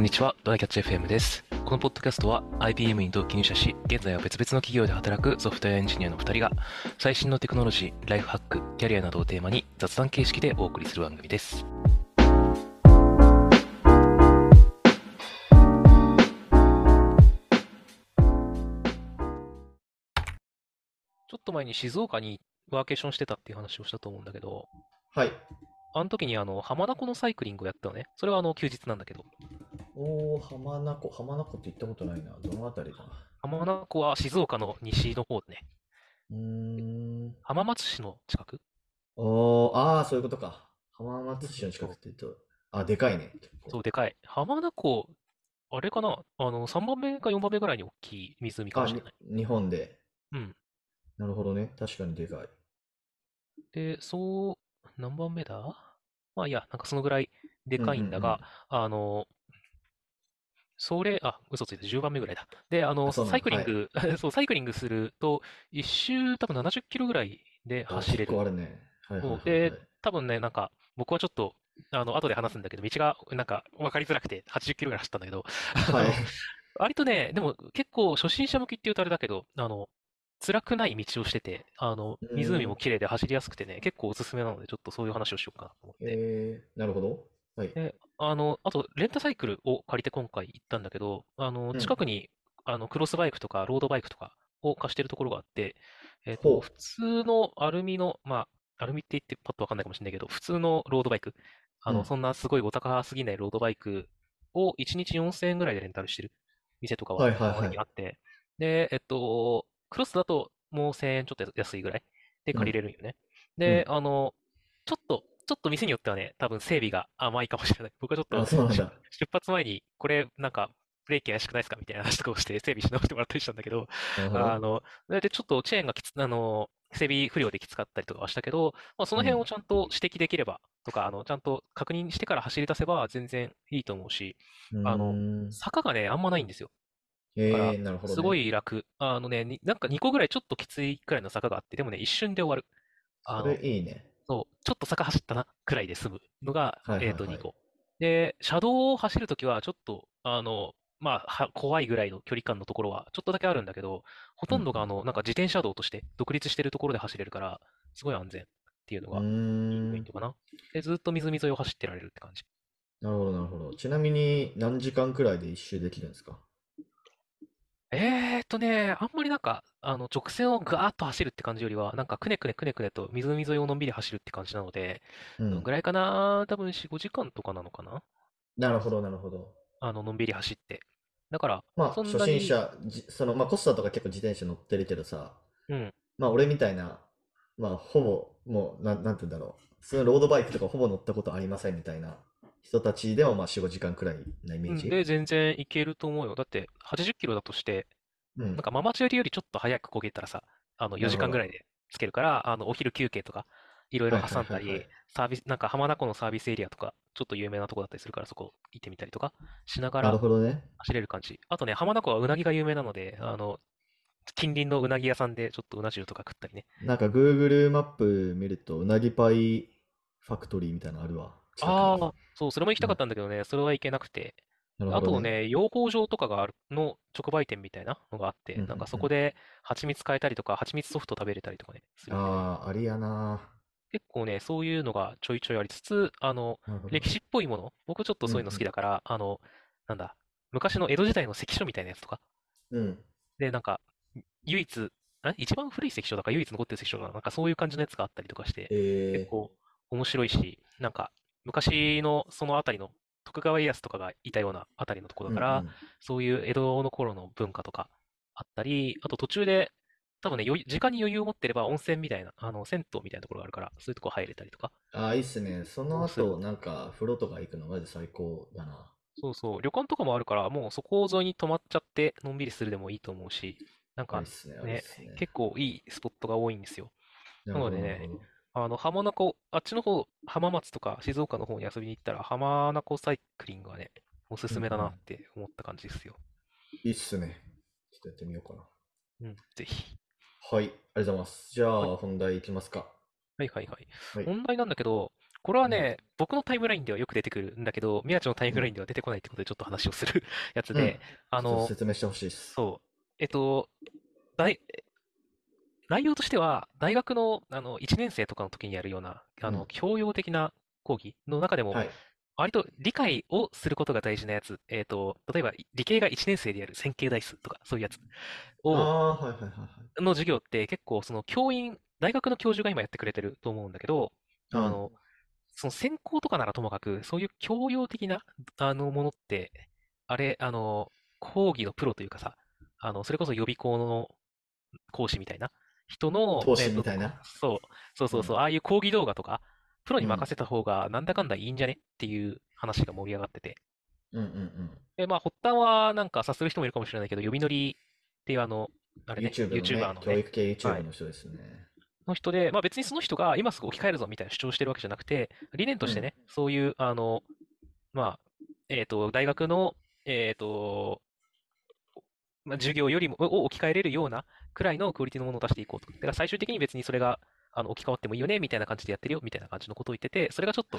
こんにちは、ドライキャッチ FM です。このポッドキャストは IBM に同期入社し、現在は別々の企業で働くソフトウェアエンジニアの2人が、最新のテクノロジー、ライフハック、キャリアなどをテーマに雑談形式でお送りする番組です。ちょっと前に静岡にワーケーションしてたっていう話をしたと思うんだけど、はい。あの時にあの浜名湖のサイクリングをやったのね。それはあの休日なんだけど、おー、浜名湖。浜名湖って行ったことないな。どのあたりだ？浜名湖は静岡の西の方でね、うーん。浜松市の近く？おー、あー、そういうことか。浜松市の近くって言うと、あ、でかいね。結構そう、でかい。浜名湖、あれかな？あの、3番目か4番目ぐらいに大きい湖かもあ、しれない。に日本で。うん。なるほどね。確かにでかい。で、そう、何番目だ？まあいいや、なんかそのぐらいでかいんだが、あの、それ、あ、嘘ついた、10番目ぐらいだ。で、あの、あそうなのサイクリング、そう、サイクリングすると、一周多分70キロぐらいであ走れる結構あ。るね。はいはいはい、はい。で多分ね、なんか、僕はちょっと、あの、後で話すんだけど、道が、なんか、分かりづらくて、80キロぐらい走ったんだけど、はい。割とね、でも結構初心者向きって言うとあれだけど、あの、辛くない道をしてて、あの、うん湖も綺麗で走りやすくてね、結構おすすめなので、ちょっとそういう話をしようかなと思って。えー、なるほど。はい。で、あの、あと、レンタサイクルを借りて今回行ったんだけど、あの、うん。近くに、あの、クロスバイクとか、ロードバイクとかを貸してるところがあって、えっと、ほう。普通のアルミの、まあ、アルミって言ってパッとわかんないかもしれないけど、普通のロードバイク、あの、うん。そんなすごいお高すぎないロードバイクを1日4000円ぐらいでレンタルしてる店とかははいはいはい。あって、で、えっと、クロスだともう1000円ちょっと安いぐらいで借りれるんよね。で、あの、ちょっと、ちょっと店によってはね、多分整備が甘いかもしれない。僕はちょっとあ、そうなんだ。出発前に、これ、なんか、ブレーキ怪しくないですかみたいな話とかをして整備し直してもらったりしたんだけど。あの、で、ちょっとチェーンがきつ、あの、整備不良できつかったりとかはしたけど、まあ、その辺をちゃんと指摘できれば、とか、あの、ちゃんと確認してから走り出せば全然いいと思うし、あのうーん坂がね、あんまないんですよ。えからー、なるほど、ね。すごい楽。あのね、になんか2個ぐらいちょっときついくらいの坂があって、でもね、一瞬で終わる。あその、れいいね。そう、ちょっと坂走ったな、くらいで済むのが、はいはいはいえっと、2個。で、車道を走るときは、ちょっと、あの、まあ、は怖いぐらいの距離感のところは、ちょっとだけあるんだけど、ほとんどが、あの、なんか自転車道として独立してるところで走れるから、すごい安全っていうのうが、いいーんポイント。かな。で、ずっと湖沿いを走ってられるって感じ。なるほど、なるほど。ちなみに何時間くらいで一周できるんですか？えーっとね、あんまりなんか、あの、直線をガーッと走るって感じよりは、なんかくねくねくねくねと湖沿いをのんびり走るって感じなので、うんどんぐ。らいかな？多分4、5時間とかなのかな？なるほど、なるほど。あの、のんびり走って。だから、まあ、そんなに初心者、じその、まあ、コスタとか結構自転車乗ってるけどさ、うん。まあ、俺みたいな、まあ、ほぼ、もう、なん、なんて言うんだろう。普通のロードバイクとかほぼ乗ったことありませんみたいな人たちでも、まあ、4、5時間くらいなイメージ？うんで、全然いけると思うよ。だって、80キロだとして、うんなんかママチャリよりちょっと早く焦げたらさ、あの、4時間ぐらいでつけるから、あの、お昼休憩とか、いろいろ挟んだりサービス、なんか浜名湖のサービスエリアとか、ちょっと有名なとこだったりするから、そこ行ってみたりとかしながなるらほどね。走れる感じ。あとね、浜名湖はうなぎが有名なので、あの、近隣のうなぎ屋さんでちょっとうな重とか食ったりね。なんか Google マップ見ると、うなぎパイファクトリーみたいなのあるわ。ああ、そう、それも行きたかったんだけどね、それは行けなくて。あなるほどとね、養蜂場とかがあるの直売店みたいなのがあって、なんかそこで蜂蜜買えたりとか、蜂蜜ソフト食べれたりとかね、するんでねああ、ありやな。結構ね、そういうのがちょいちょいありつつ、あの、なるほど。歴史っぽいもの、僕ちょっとそういうの好きだから、あの、なんだ、昔の江戸時代の関所みたいなやつとか、うん。で、なんか、唯一、あ一番古い関所だから唯一残ってる関所だな、なんかそういう感じのやつがあったりとかして、え結構面白いし、なんか、昔のそのあたりの徳川家康とかがいたようなあたりのところだから、うんうんそういう江戸の頃の文化とかあったり、あと途中で、多分ね、時間に余裕を持ってれば温泉みたいな、あの、銭湯みたいなところがあるから、そういうとこ入れたりとか。ああ、いいっすね。その後、なんか、風呂とか行くのマジ最高だな。そうそう、旅館とかもあるから、もうそこ沿いに泊まっちゃって、のんびりするでもいいと思うし、なんかね。ね。結構いいスポットが多いんですよ。なのでねあの、浜名湖、あっちの方、浜松とか静岡の方に遊びに行ったら、浜名湖サイクリングはね、おすすめだなって思った感じですよ。いいっすね。ちょっとやってみようかな。うん、ぜひ。はい、ありがとうございます。じゃあ、は本題いきますか。はいはいはい。はい。本題なんだけど、これはうん。ね、僕のタイムラインではよく出てくるんだけど、宮地のタイうん。ムラインでは出てこないってことでちょっと話をするやつうん。で、あちょっとの、説明してほしいです。そう、えっと、大内容としては、大学の、あの1年生とかの時にやるような、あのうん。教養的な講義の中でも、はい。割と理解をすることが大事なやつ、えっと、例えば理系が1年生でやる線形代数とか、そういうやつを、はいはいはいはい。の授業って結構その教員、大学の教授が今やってくれてると思うんだけど、うん。あの、その専攻とかならともかく、そういう教養的な、あの、ものって、あれ、あの、講義のプロというかさ、あの、それこそ予備校の講師みたいな人の、投えっと、資みたいな。そう、そうそうそう、うん。ああいう講義動画とか、プロにうん。任せた方がなんだかんだいいんじゃねっていう話が盛り上がってて。うんうんうん。で、まあ、発端はなんか察する人もいるかもしれないけど、呼び乗りっていうあの、あれね、YouTube の YouTuber ね、のね、教育系は YouTube い、の人ですね。の人で、まあ別にその人が今すぐ置き換えるぞみたいな主張してるわけじゃなくて、理念とうん。してね、そういう、あの、まあ、えっと、大学の、えっと、まあ、授業よりも、を置き換えれるようなくらいのクオリティのものを出していこうと。だから最終的に別にそれが、あの、置き換わってもいいよね、みたいな感じでやってるよ、みたいな感じのことを言ってて、それがちょっと。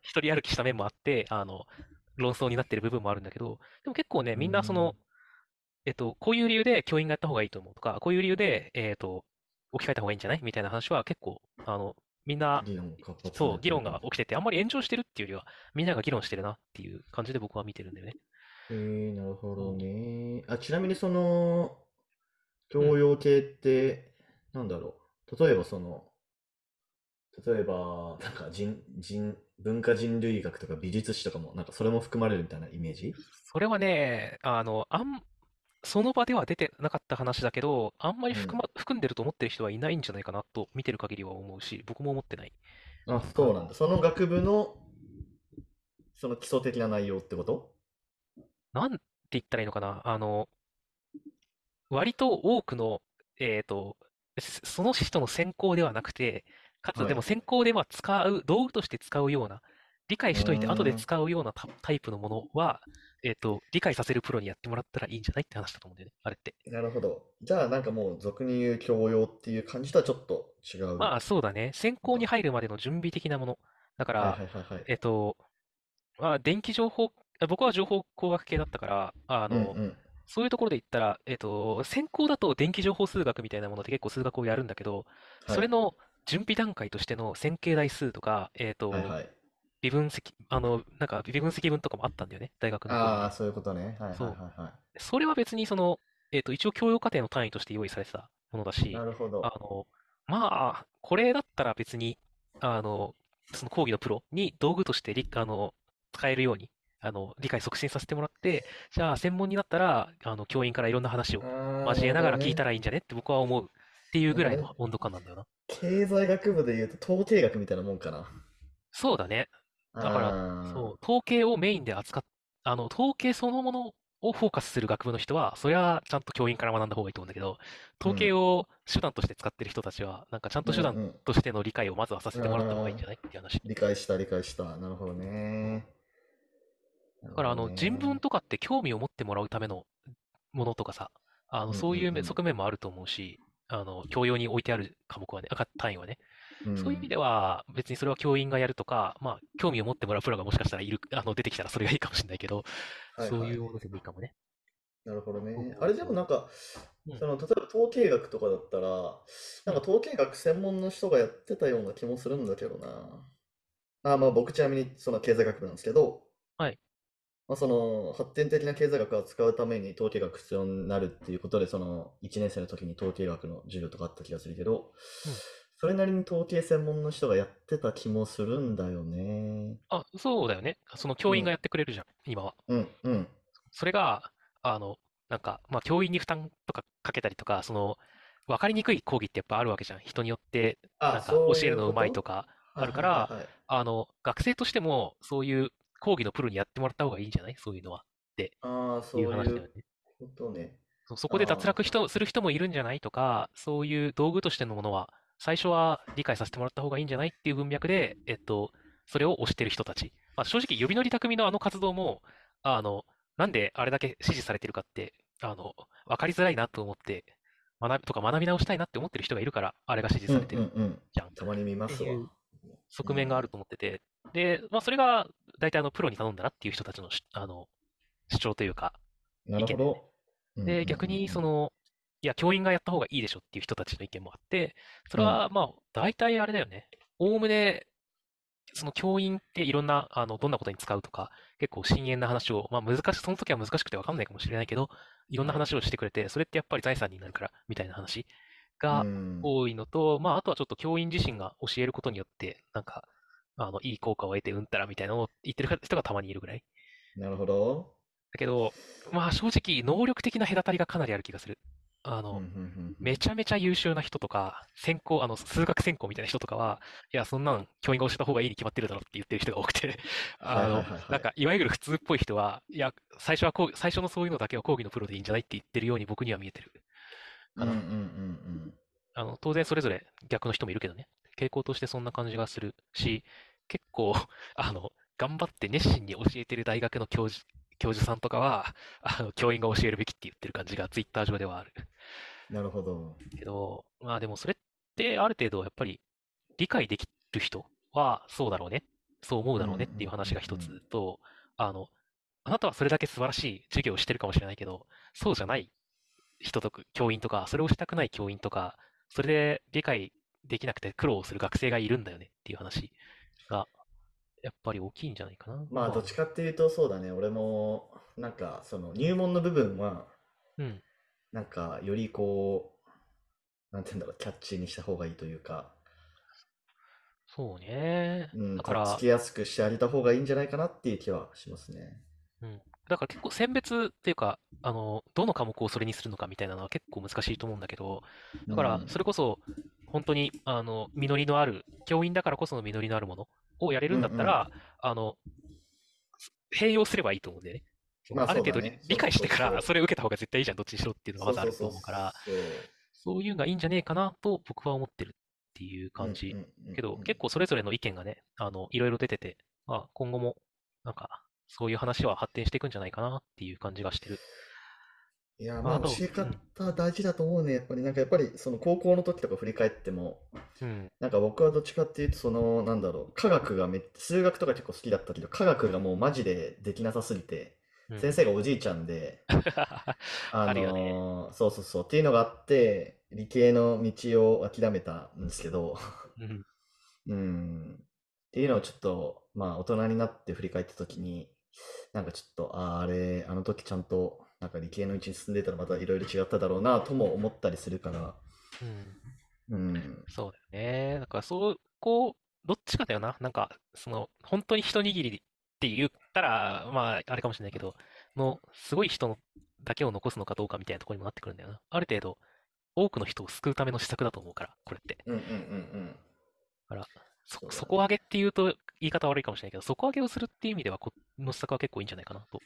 一人歩きした面もあって、あの、論争になってる部分もあるんだけど、でも結構ね、みんなその、ん。えっと、こういう理由で教員がやった方がいいと思うとか、こういう理由で、えっと、置き換えた方がいいんじゃないみたいな話は結構、あの、みんな、そう、議論。が起きてて、あんまり炎上してるっていうよりは、みんなが議論してるなっていう感じで僕は見てるんだよね。えー、なるほど。ね。あ、ちなみにその、うん。教養系って、なんだろう？例えばその、例えば、なんか人、人、文化人類学とか美術史とかも、なんかそれも含まれるみたいなイメージ？それはね、あの、あん、その場では出てなかった話だけど、あんまりうん。含ま、含んでると思ってる人はいないんじゃないかなと見てる限りは思うし、僕も思ってない。あ、そうなんだ。その学部の、その基礎的な内容ってこと？なんて言ったらいいのかな？あの、割と多くの、えっと、そその人の専攻ではなくて、かつはい。でも専攻では使う、道具として使うような、理解うしといて後で。使うようなタタイプのものは、えっと、理解させるプロにやってもらったらいいんじゃないって話だと思うんだよね、あれって。なるほど。じゃあなんかもう俗に言う教養っていう感じとはちょっと違うまあそうだね、専攻に。入るまでの準備的なもの。だかはいら、はいはいはい。えっと、まあ電気情報、あ僕は情報工学系だったから、あの、うんうん。そういうところで言ったら、えっと、専攻だと電気情報数学みたいなものって結構数学をやるんだけど、はい。それの準備段階としての線形代数とか、えっと、はいはい。微分積、あの、なんか微分積分とかもあったんだよね、大学の。ああ、そういうことね。はいはいそはいはう。それは別にその、えっと、一応教養課程の単位として用意されてたものだい。なし、るほど。あの、まあ、これだったら別に、あの、その講義のプロに道具として理、あの、使えるように、あの、理解促進させてもらって、じゃあ専門になったら、あの、教員からいろんな話を交えながら聞いた。らいいんじゃねって僕は思うっていうぐらい。の温度感なんだよな。経済学部で言うと統計学みたいなもんかな。そうだね。だから、そう、統計をメインで扱っ、あの、統計そのものをフォーカスする学部の人は、それはちゃんと教員から学んだ方がいいと思うんだけど、統計うん。を手段として使ってる人たちは、なんかちゃんと手段。としての理解をまずはさせてもらった方がいいんじゃないって話。理解した理解した。なるほどね。だからあの人文ね。とかって興味を持ってもらうためのものとかさ、あのそういう側面もあると思うし、あの教養に置いてある科目はね、単位はね、そういう意味ん。では別にそれは教員がやるとか、まあ興味を持ってもらうプロがもしかしたらいる、あの出てきたらそれがいいかもしれないけど、はいはい。そういうものでもいいかもね。なるほどね。あれで。もなんか、うん。その、例えば統計学とかだったら、なんかうん。統計学専門の人がやってたような気もするんだけどな。あ、まあ僕ちなみにその経済学部なんですけど、はい。まあ、その発展的な経済学を使うために統計学必要になるっていうことで、その1年生の時に統計学の授業とかあった気がするけど、うん。それなりに統計専門の人がやってた気もするんだよね。あ、そうだよね。その教員がうん、やってくれるじゃん、今は。うん、うん。それが、あの、なんか、まあ、教員に負担とかかけたりとか、その、分かりにくい講義ってやっぱあるわけじゃん。人によって、あ、なんか教えるのうまいとかあるから、はい。あの、学生としてもそういう講義のプロにやってもらった方がいいんじゃない？そういうのは。ってああ、いうそういう話だよね。ことね。そこで脱あ落人する人もいるんじゃないとか、そういう道具としてのものは、最初は理解させてもらった方がいいんじゃないっていう文脈で、えっと、それを推してる人たち。まあ、正直、呼び乗り匠のあの活動も、あの、なんであれだけ支持されてるかって、あの、わかりづらいなと思って、学びとか学び直したいなって思ってる人がいるから、あれが支持されてるうんうん。じゃん。ったまに見ますわ。側面があると思ってて、で、まあ、それが大体あのプロに頼んだらっていう人たちのしあの主張というか、な意見るほど。で、ん逆にその、いや、教員がやった方がいいでしょっていう人たちの意見もあって、それうん。はまあ、大体あれだよね。おおむね、その教員っていろんな、あの、どんなことに使うとか、結構深淵な話を、まあ難しい、その時は難しくてわかんないかもしれないけど、いろんな話をしてくれて、それってやっぱり財産になるから、みたいな話がうん。多いのと、まああとはちょっと教員自身が教えることによって、なんか、あの、いい効果を得てうんたらみたいなのを言ってる人がたまにいるぐらい。なるほど。だけど、まあ正直、能力的な隔たりがかなりある気がする。あの、うんうんうんうんめちゃめちゃ優秀な人とか、専攻、あの、数学専攻みたいな人とかは、いや、そんなん教員が教えた方がいいに決まってるだろって言ってる人が多くて、あのはいはいはいはい、なんか、いわゆる普通っぽい人は、いや、最初はこう、最初のそういうのだけは講義のプロでいいんじゃないって言ってるように僕には見えてる。かなうんうんうんあの、当然それぞれ逆の人もいるけどね、傾向としてそんな感じがするし、結構、あの、頑張って熱心に教えてる大学の教授、教授さんとかは、あの、教員が教えるべきって言ってる感じがツイッター上ではある。うん。なるほど。けど、まあでもそれってある程度やっぱり理解できる人はそうだろうね、そう思うだろうねっていう話が一つと、あの、あなたはそれだけ素晴らしい授業をしてるかもしれないけど、そうじゃない人とか、教員とか、それをしたくない教員とか、それで理解できなくて苦労する学生がいるんだよねっていう話が、やっぱり大きいんじゃないかな。まあ、どっちかっていうと、そうだね。俺も、なんか、その、入門の部分は、うん、なんか、よりこう、なんて言うんだろう、キャッチーにした方がいいというか、そうね。うん、だからとっつきやすくしてあげた方がいいんじゃないかなっていう気はしますね。うん。だから結構選別っていうか、あの、どの科目をそれにするのかみたいなのは結構難しいと思うんだけど、だからうんそれこそ本当に、あの、実りのある、教員だからこその実りのあるものをやれるんだったら、あの、併用すればいいと思うんだよね。まあある程度理理解してから、それを受けた方が絶対いいじゃん、どっちにしろっていうのがまずあると思うから、そういうのがいいんじゃねえかなと僕は思ってるっていう感じうん。うんうんけど、うん結構それぞれの意見がね、あの、いろいろ出てて、まあ、今後も、なんか、そういう話は発展していくんじゃないかなっていう感じがしてる。いや、まあ教え方大事だと思うね。やっぱりなんかやっぱりその高校の時とか振り返っても、うん。なんか僕はどっちかっていうとそのなんだろう、科学がめっ数学とか結構好きだったけど、科学がもうマジでできなさすぎて、うん先生がおじいちゃんで、ああるよねのーそうそうそうっていうのがあって、理系の道を諦めたんですけど、うんうん。っていうのをちょっと、まあ大人になって振り返った時に、なんかちょっと、あーあれ、あの時ちゃんと、なんか理系の道に進んでたらまたいろいろ違っただろうなとも思ったりするから、うんうん。そうだよね。だから、そう、こう、どっちかだよな。なんか、その、本当に一握りって言ったら、まあ、あれかもしれないけど、の、すごい人のだけを残すのかどうかみたいなところにもなってくるんだよな。ある程度、多くの人を救うための施策だと思うから、これって。うんうんうんだから、そ、底上げっていうと言い方悪いかもしれないけど、底上げをするっていう意味では、この施策は結構いいんじゃないかなと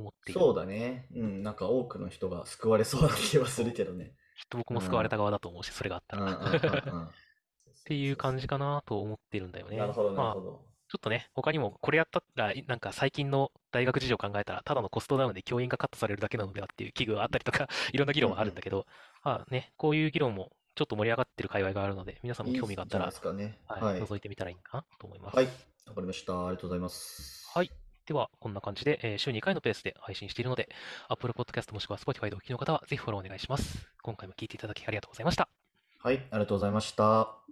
思っている。そうだね。うん、なんか多くの人が救われそうな気はするけどね。きっと僕も救われた側だと思うし、それがあったうんうんら。うんうん。っ っていう感じかなと思ってるんだよね。なるほど、なまあるほど。ちょっとね、他にもこれやったら、なんか最近の大学事情を考えたら、ただのコストダウンで教員がカットされるだけなのではっていう危惧があったりとか、いろんな議論はあるんだけど、まあね、こういう議論もちょっと盛り上がってる界隈があるので、皆さんも興味があったらいいね。はい、はい。覗いてみたらいいかなと思います。はい。わかりました。ありがとうございます。はい。では、こんな感じで、えー週2回のペースで配信しているので、Apple Podcast もしくは Spotify でお聞きの方は、ぜひフォローお願いします。今回も聞いていただきありがとうございました。はい。ありがとうございました。